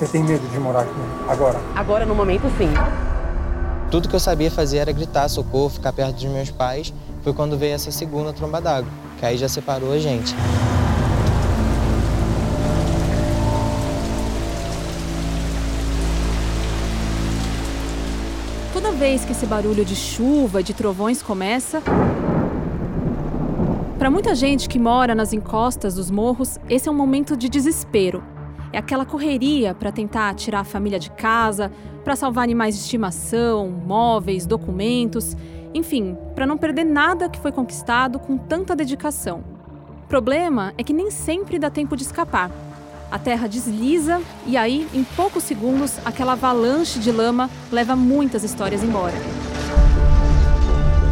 Você tem medo de morar aqui agora? Agora, no momento, sim. Tudo que eu sabia fazer era gritar socorro, ficar perto dos meus pais. Foi quando veio essa segunda tromba d'água, que aí já separou a gente. Toda vez que esse barulho de chuva, de trovões começa, para muita gente que mora nas encostas dos morros, esse é um momento de desespero. É aquela correria para tentar tirar a família de casa, para salvar animais de estimação, móveis, documentos, enfim, para não perder nada que foi conquistado com tanta dedicação. O problema é que nem sempre dá tempo de escapar. A terra desliza e aí, em poucos segundos, aquela avalanche de lama leva muitas histórias embora.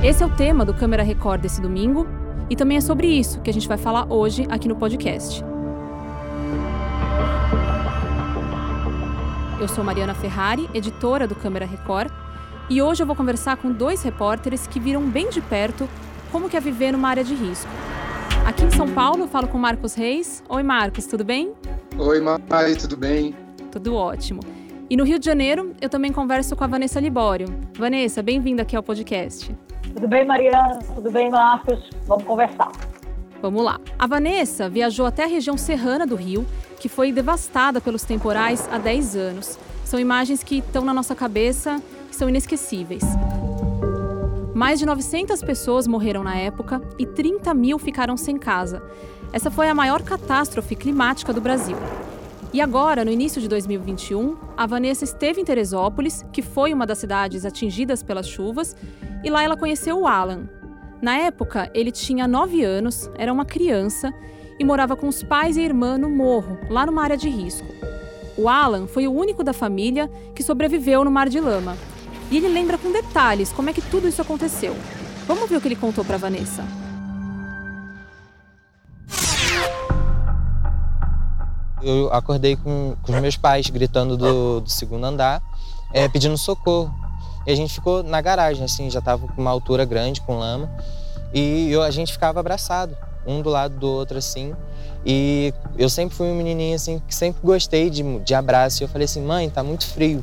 Esse é o tema do Câmera Record desse domingo e também é sobre isso que a gente vai falar hoje aqui no podcast. Eu sou Mariana Ferrari, editora do Câmera Record, e hoje eu vou conversar com dois repórteres que viram bem de perto como que é viver numa área de risco. Aqui em São Paulo, eu falo com Marcos Reis. Oi, Marcos, tudo bem? Oi, Mai, tudo bem? Tudo ótimo. E no Rio de Janeiro, eu também converso com a Vanessa Libório. Vanessa, bem-vinda aqui ao podcast. Tudo bem, Mariana? Tudo bem, Marcos? Vamos conversar. Vamos lá. A Vanessa viajou até a região serrana do Rio, que foi devastada pelos temporais há 10 anos. São imagens que estão na nossa cabeça e são inesquecíveis. Mais de 900 pessoas morreram na época e 30 mil ficaram sem casa. Essa foi a maior catástrofe climática do Brasil. E agora, no início de 2021, a Vanessa esteve em Teresópolis, que foi uma das cidades atingidas pelas chuvas, e lá ela conheceu o Alan. Na época, ele tinha 9 anos, era uma criança e morava com os pais e a irmã no morro, lá numa área de risco. O Alan foi o único da família que sobreviveu no mar de lama. E ele lembra com detalhes como é que tudo isso aconteceu. Vamos ver o que ele contou para Vanessa. Eu acordei com, com os meus pais gritando do, do segundo andar, é, pedindo socorro. E a gente ficou na garagem, assim, já estava com uma altura grande, com lama. E eu, a gente ficava abraçado, um do lado do outro, assim. E eu sempre fui um menininho, assim, que sempre gostei de, de abraço. E eu falei assim, mãe, tá muito frio.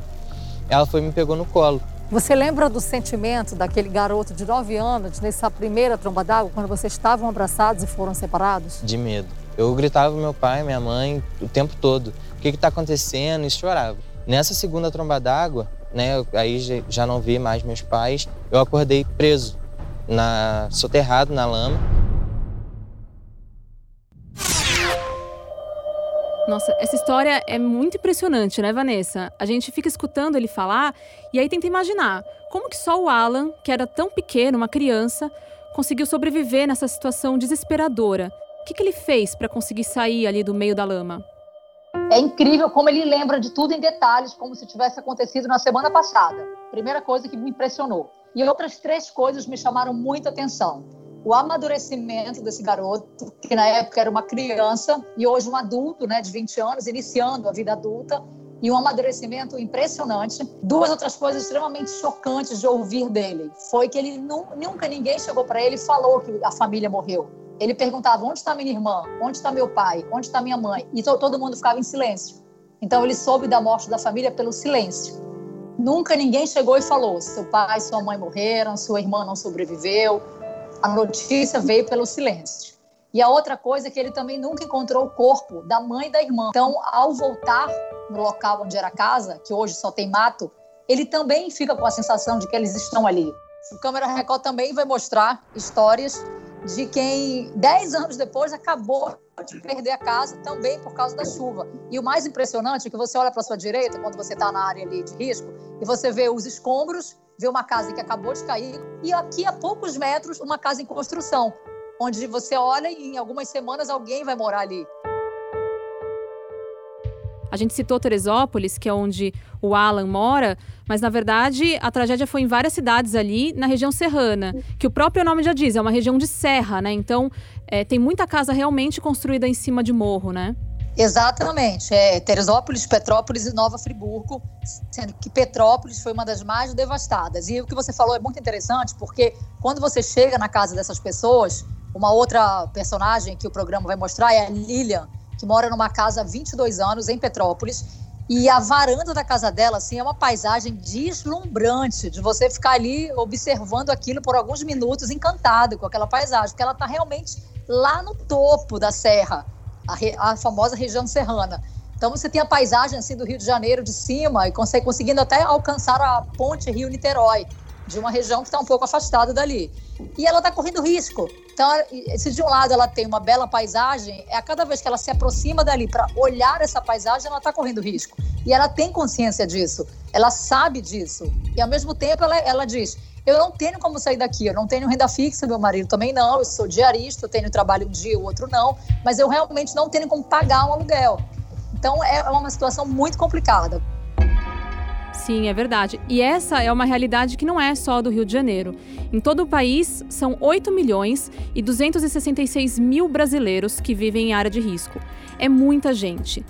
Ela foi e me pegou no colo. Você lembra do sentimento daquele garoto de 9 anos, nessa primeira tromba d'água, quando vocês estavam abraçados e foram separados? De medo. Eu gritava meu pai, minha mãe, o tempo todo. O que está acontecendo? E chorava. Nessa segunda tromba d'água, né? Aí já não vi mais meus pais. Eu acordei preso, na, soterrado na lama. Nossa, essa história é muito impressionante, né, Vanessa? A gente fica escutando ele falar e aí tenta imaginar como que só o Alan, que era tão pequeno, uma criança, conseguiu sobreviver nessa situação desesperadora. O que, que ele fez para conseguir sair ali do meio da lama? É incrível como ele lembra de tudo em detalhes, como se tivesse acontecido na semana passada. Primeira coisa que me impressionou. E outras três coisas me chamaram muita atenção. O amadurecimento desse garoto, que na época era uma criança e hoje um adulto, né, de 20 anos, iniciando a vida adulta, e um amadurecimento impressionante. Duas outras coisas extremamente chocantes de ouvir dele foi que ele nunca ninguém chegou para ele e falou que a família morreu. Ele perguntava: onde está minha irmã? Onde está meu pai? Onde está minha mãe? E todo mundo ficava em silêncio. Então ele soube da morte da família pelo silêncio. Nunca ninguém chegou e falou: seu pai, sua mãe morreram, sua irmã não sobreviveu. A notícia veio pelo silêncio. E a outra coisa é que ele também nunca encontrou o corpo da mãe da irmã. Então, ao voltar no local onde era a casa, que hoje só tem mato, ele também fica com a sensação de que eles estão ali. O Câmera Record também vai mostrar histórias de quem, dez anos depois, acabou de perder a casa também por causa da chuva. E o mais impressionante é que você olha para sua direita, quando você está na área ali de risco, e você vê os escombros, vê uma casa que acabou de cair, e aqui a poucos metros, uma casa em construção, onde você olha e em algumas semanas alguém vai morar ali. A gente citou Teresópolis, que é onde o Alan mora, mas na verdade a tragédia foi em várias cidades ali na região serrana, que o próprio nome já diz, é uma região de serra, né? Então é, tem muita casa realmente construída em cima de morro, né? Exatamente. É Teresópolis, Petrópolis e Nova Friburgo, sendo que Petrópolis foi uma das mais devastadas. E o que você falou é muito interessante, porque quando você chega na casa dessas pessoas, uma outra personagem que o programa vai mostrar é a Lilian, que mora numa casa há 22 anos em Petrópolis. E a varanda da casa dela, assim, é uma paisagem deslumbrante de você ficar ali observando aquilo por alguns minutos, encantado com aquela paisagem, porque ela está realmente lá no topo da serra, a, re, a, famosa região serrana. Então você tem a paisagem assim do Rio de Janeiro de cima e consegue conseguindo até alcançar a ponte Rio-Niterói de uma região que está um pouco afastada dali. E ela está correndo risco. Então, se de um lado ela tem uma bela paisagem, é a cada vez que ela se aproxima dali para olhar essa paisagem, ela está correndo risco. E ela tem consciência disso, ela sabe disso. E ao mesmo tempo ela, ela diz: eu não tenho como sair daqui, eu não tenho renda fixa, meu marido também não, eu sou diarista, eu tenho trabalho um dia, o outro não, mas eu realmente não tenho como pagar um aluguel. Então é uma situação muito complicada. Sim, é verdade. E essa é uma realidade que não é só do Rio de Janeiro. Em todo o país, são 8 milhões e 266 mil brasileiros que vivem em área de risco. É muita gente.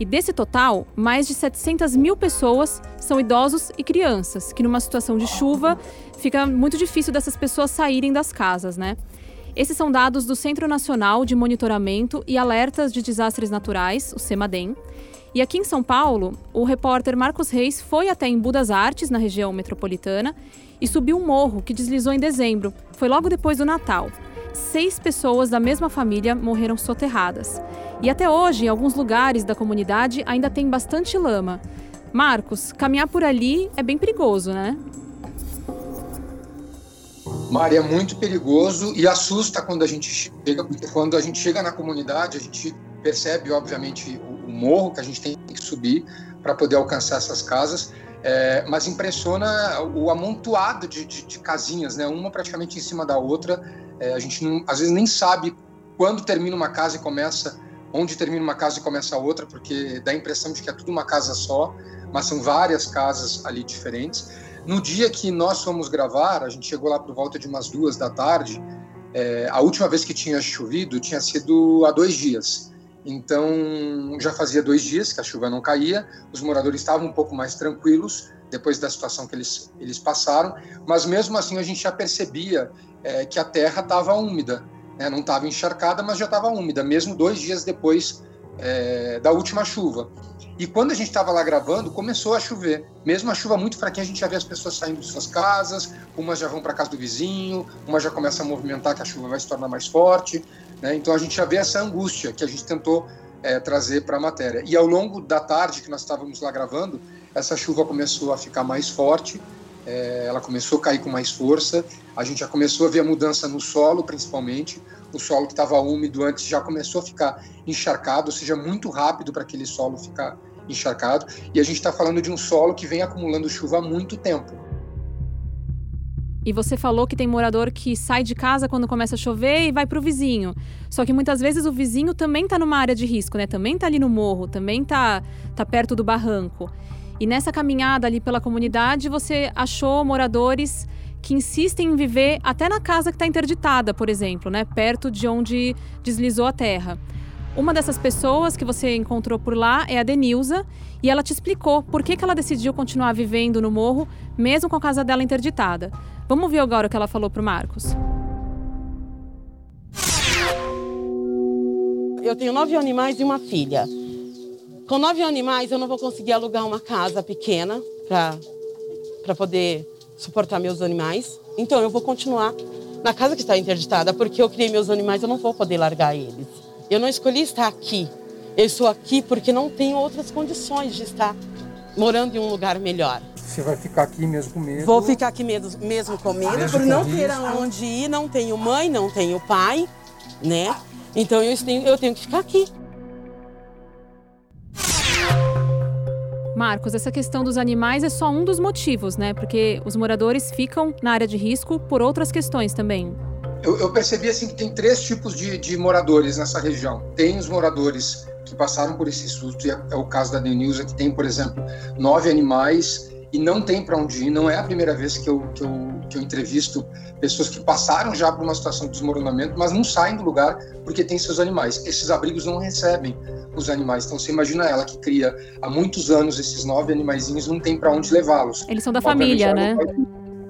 E desse total, mais de 700 mil pessoas são idosos e crianças, que numa situação de chuva fica muito difícil dessas pessoas saírem das casas, né? Esses são dados do Centro Nacional de Monitoramento e Alertas de Desastres Naturais, o CEMADEM, e aqui em São Paulo, o repórter Marcos Reis foi até Embu das Artes, na região metropolitana, e subiu um morro que deslizou em dezembro. Foi logo depois do Natal. Seis pessoas da mesma família morreram soterradas. E até hoje, em alguns lugares da comunidade, ainda tem bastante lama. Marcos, caminhar por ali é bem perigoso, né? Maria, é muito perigoso e assusta quando a gente chega, porque quando a gente chega na comunidade, a gente percebe, obviamente, morro que a gente tem que subir para poder alcançar essas casas. É, mas impressiona o amontoado de, de, de, casinhas, né? Uma praticamente em cima da outra. É, a gente não, às vezes nem sabe quando termina uma casa e começa, onde termina uma casa e começa a outra, porque dá a impressão de que é tudo uma casa só, mas são várias casas ali diferentes. No dia que nós fomos gravar, a gente chegou lá por volta de umas duas da tarde. É, a última vez que tinha chovido tinha sido há dois dias. Então, já fazia dois dias que a chuva não caía, os moradores estavam um pouco mais tranquilos depois da situação que eles, eles passaram, mas mesmo assim a gente já percebia é, que a terra estava úmida, né? não estava encharcada, mas já estava úmida, mesmo dois dias depois é, da última chuva. E quando a gente estava lá gravando, começou a chover. Mesmo a chuva muito fraquinha, a gente já vê as pessoas saindo de suas casas, umas já vão para casa do vizinho, umas já começam a movimentar que a chuva vai se tornar mais forte. Né? Então a gente já vê essa angústia que a gente tentou é, trazer para a matéria. E ao longo da tarde que nós estávamos lá gravando, essa chuva começou a ficar mais forte, é, ela começou a cair com mais força, a gente já começou a ver a mudança no solo, principalmente. O solo que estava úmido antes já começou a ficar encharcado, ou seja, muito rápido para aquele solo ficar encharcado. E a gente está falando de um solo que vem acumulando chuva há muito tempo. E você falou que tem morador que sai de casa quando começa a chover e vai para o vizinho. Só que muitas vezes o vizinho também está numa área de risco, né? Também está ali no morro, também está tá perto do barranco. E nessa caminhada ali pela comunidade, você achou moradores que insistem em viver até na casa que está interditada, por exemplo, né? Perto de onde deslizou a terra. Uma dessas pessoas que você encontrou por lá é a Denilza e ela te explicou por que, que ela decidiu continuar vivendo no morro, mesmo com a casa dela interditada. Vamos ver agora o que ela falou para o Marcos. Eu tenho nove animais e uma filha. Com nove animais, eu não vou conseguir alugar uma casa pequena para poder suportar meus animais. Então, eu vou continuar na casa que está interditada, porque eu criei meus animais, eu não vou poder largar eles. Eu não escolhi estar aqui. Eu estou aqui porque não tenho outras condições de estar morando em um lugar melhor. Você vai ficar aqui mesmo com medo? Vou ficar aqui mesmo, mesmo com medo, mesmo por não ter aonde ir, não tenho mãe, não tenho pai, né? Então eu tenho, eu tenho que ficar aqui. Marcos, essa questão dos animais é só um dos motivos, né? Porque os moradores ficam na área de risco por outras questões também eu, eu, percebi assim que tem três tipos de, de, moradores nessa região. Tem os moradores que passaram por esse susto, e é, é o caso da Denilza, que tem, por exemplo, nove animais e não tem para onde ir. Não é a primeira vez que eu, que, eu, que eu entrevisto pessoas que passaram já por uma situação de desmoronamento, mas não saem do lugar porque tem seus animais. Esses abrigos não recebem os animais. Então você imagina ela que cria há muitos anos esses nove animaizinhos, não tem para onde levá-los. Eles são da família, né?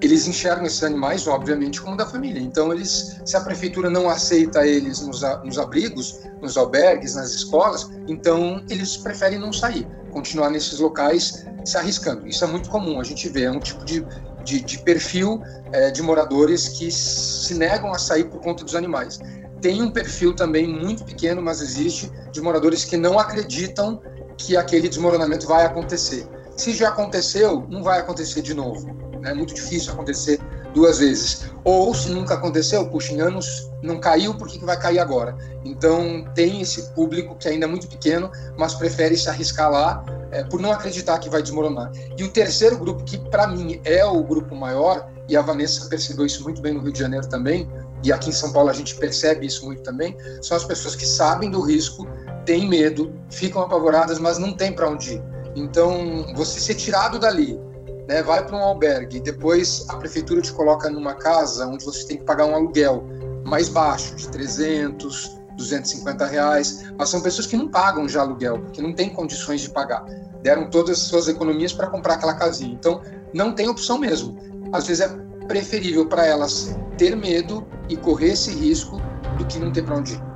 Eles enxergam esses animais, obviamente, como da família. Então, eles, se a prefeitura não aceita eles nos, nos abrigos, nos albergues, nas escolas, então eles preferem não sair. continuar nesses locais se arriscando. Isso é muito comum, a gente vê, é um tipo de, de, de perfil é, de moradores que se negam a sair por conta dos animais. Tem um perfil também muito pequeno, mas existe, de moradores que não acreditam que aquele desmoronamento vai acontecer. Se já aconteceu, não vai acontecer de novo. É muito difícil acontecer duas vezes. Ou se nunca aconteceu, puxa, em anos não caiu, por que vai cair agora? Então tem esse público que ainda é muito pequeno, mas prefere se arriscar lá é, por não acreditar que vai desmoronar. E o terceiro grupo, que para mim é o grupo maior, e a Vanessa percebeu isso muito bem no Rio de Janeiro também, e aqui em São Paulo a gente percebe isso muito também, são as pessoas que sabem do risco, têm medo, ficam apavoradas, mas não tem para onde ir. Então, você ser tirado dali, né, vai para um albergue, depois a prefeitura te coloca numa casa onde você tem que pagar um aluguel mais baixo, de 300, 250 reais, mas são pessoas que não pagam já aluguel, porque não têm condições de pagar. Deram todas as suas economias para comprar aquela casinha. Então, não tem opção mesmo. Às vezes é preferível para elas ter medo e correr esse risco do que não ter para onde ir.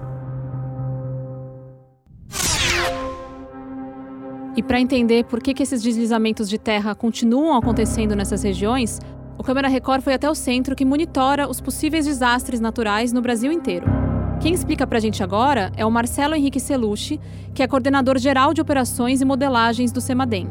E para entender por que, que esses deslizamentos de terra continuam acontecendo nessas regiões, o Câmara Record foi até o centro que monitora os possíveis desastres naturais no Brasil inteiro. Quem explica para a gente agora é o Marcelo Henrique Celucci, que é coordenador geral de operações e modelagens do CEMADEM.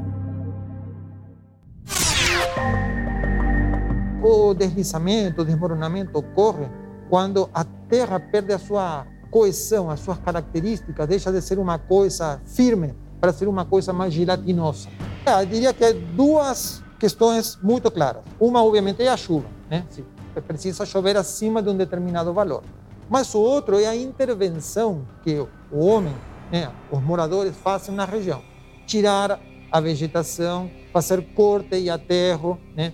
O deslizamento, o desmoronamento ocorre quando a terra perde a sua coesão, as suas características, deixa de ser uma coisa firme para ser uma coisa mais gelatinosa. Eu diria que duas questões muito claras. Uma, obviamente, é a chuva. Né? Se precisa chover acima de um determinado valor. Mas o outro é a intervenção que o homem, né, os moradores fazem na região. Tirar a vegetação, fazer corte e aterro, né,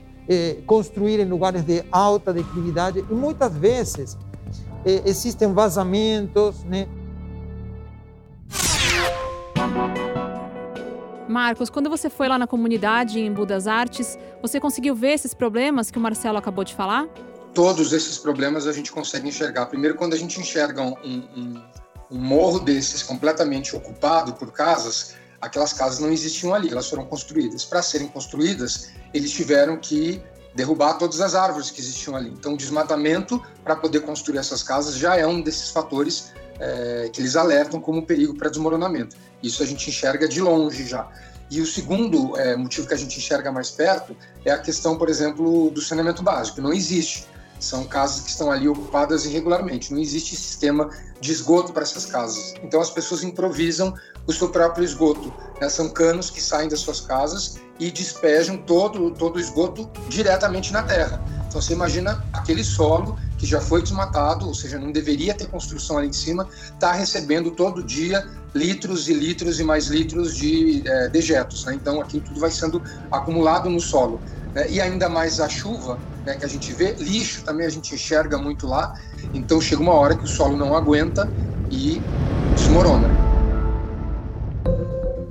construir em lugares de alta declividade. E muitas vezes existem vazamentos, né, Marcos, quando você foi lá na comunidade em Budas Artes, você conseguiu ver esses problemas que o Marcelo acabou de falar? Todos esses problemas a gente consegue enxergar. Primeiro, quando a gente enxerga um, um, um morro desses completamente ocupado por casas, aquelas casas não existiam ali, elas foram construídas. Para serem construídas, eles tiveram que derrubar todas as árvores que existiam ali. Então, o desmatamento para poder construir essas casas já é um desses fatores é, que eles alertam como perigo para desmoronamento. Isso a gente enxerga de longe já. E o segundo é, motivo que a gente enxerga mais perto é a questão, por exemplo, do saneamento básico. Não existe. São casas que estão ali ocupadas irregularmente. Não existe sistema de esgoto para essas casas. Então as pessoas improvisam o seu próprio esgoto. Né? São canos que saem das suas casas e despejam todo, todo o esgoto diretamente na terra. Então você imagina aquele solo que já foi desmatado, ou seja, não deveria ter construção ali em cima, está recebendo todo dia litros e litros e mais litros de é, dejetos. Né? Então aquilo tudo vai sendo acumulado no solo. Né? E ainda mais a chuva né, que a gente vê, lixo também a gente enxerga muito lá. Então chega uma hora que o solo não aguenta e desmorona.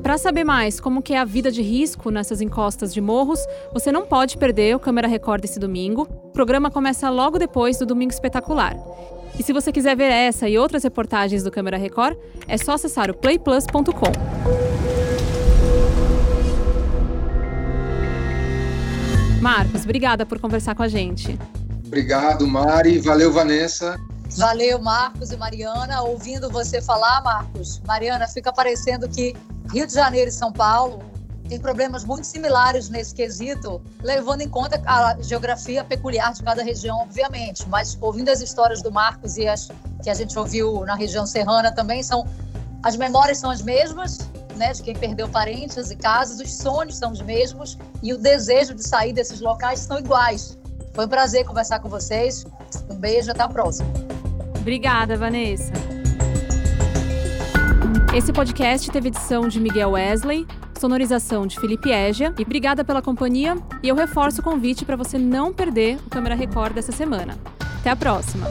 Para saber mais como é a vida de risco nessas encostas de morros, você não pode perder o Câmera Record esse domingo. O programa começa logo depois do Domingo Espetacular. E se você quiser ver essa e outras reportagens do Câmera Record, é só acessar o playplus.com. Marcos, obrigada por conversar com a gente. Obrigado, Mari. Valeu, Vanessa. Valeu, Marcos e Mariana. Ouvindo você falar, Marcos, Mariana, fica parecendo que Rio de Janeiro e São Paulo têm problemas muito similares nesse quesito, levando em conta a geografia peculiar de cada região, obviamente. Mas ouvindo as histórias do Marcos e as que a gente ouviu na região serrana também, são as memórias são as mesmas, né, de quem perdeu parentes e casas, os sonhos são os mesmos e o desejo de sair desses locais são iguais. Foi um prazer conversar com vocês. Um beijo, até a próxima. Obrigada, Vanessa. Esse podcast teve edição de Miguel Wesley, sonorização de Felipe Égia e obrigada pela companhia. E eu reforço o convite para você não perder o Câmera Record dessa semana. Até a próxima!